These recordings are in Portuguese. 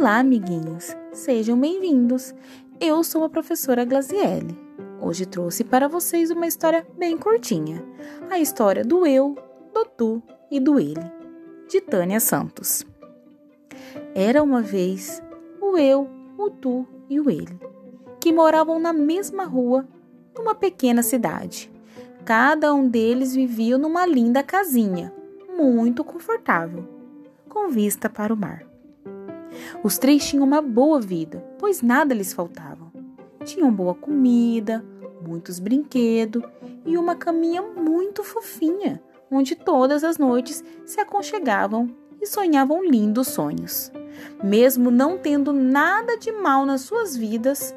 Olá, amiguinhos! Sejam bem-vindos! Eu sou a professora Glaziele. Hoje trouxe para vocês uma história bem curtinha. A história do eu, do tu e do ele, de Tânia Santos. Era uma vez o eu, o tu e o ele, que moravam na mesma rua, numa pequena cidade. Cada um deles vivia numa linda casinha, muito confortável, com vista para o mar. Os três tinham uma boa vida, pois nada lhes faltava. Tinham boa comida, muitos brinquedos e uma caminha muito fofinha, onde todas as noites se aconchegavam e sonhavam lindos sonhos. Mesmo não tendo nada de mal nas suas vidas,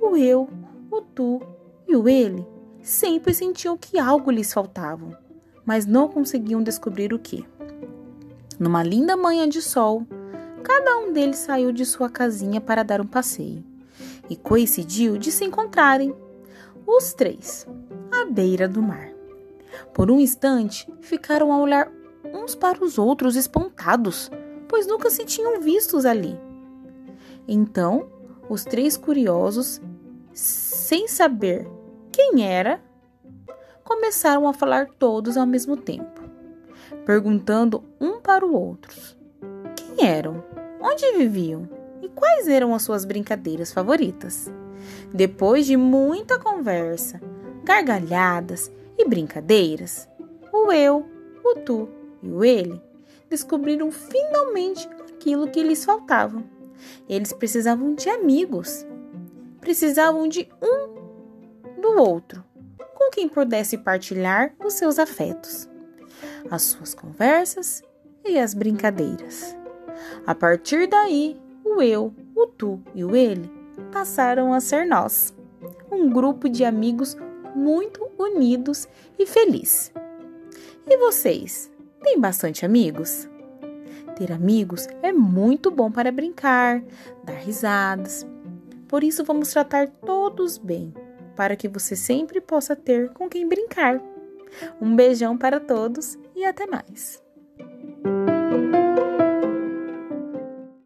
o eu, o tu e o ele sempre sentiam que algo lhes faltava, mas não conseguiam descobrir o que. Numa linda manhã de sol, cada um deles saiu de sua casinha para dar um passeio e coincidiu de se encontrarem, os três, à beira do mar. Por um instante, ficaram a olhar uns para os outros espantados, pois nunca se tinham vistos ali. Então, os três curiosos, sem saber quem era, começaram a falar todos ao mesmo tempo, perguntando um para o outro quem eram onde viviam e quais eram as suas brincadeiras favoritas. Depois de muita conversa, gargalhadas e brincadeiras, o eu, o tu e o ele descobriram finalmente aquilo que lhes faltava. Eles precisavam de amigos, precisavam de um do outro, com quem pudesse partilhar os seus afetos, as suas conversas e as brincadeiras. A partir daí, o eu, o tu e o ele passaram a ser nós, um grupo de amigos muito unidos e feliz. E vocês, têm bastante amigos? Ter amigos é muito bom para brincar, dar risadas. Por isso, vamos tratar todos bem, para que você sempre possa ter com quem brincar. Um beijão para todos e até mais!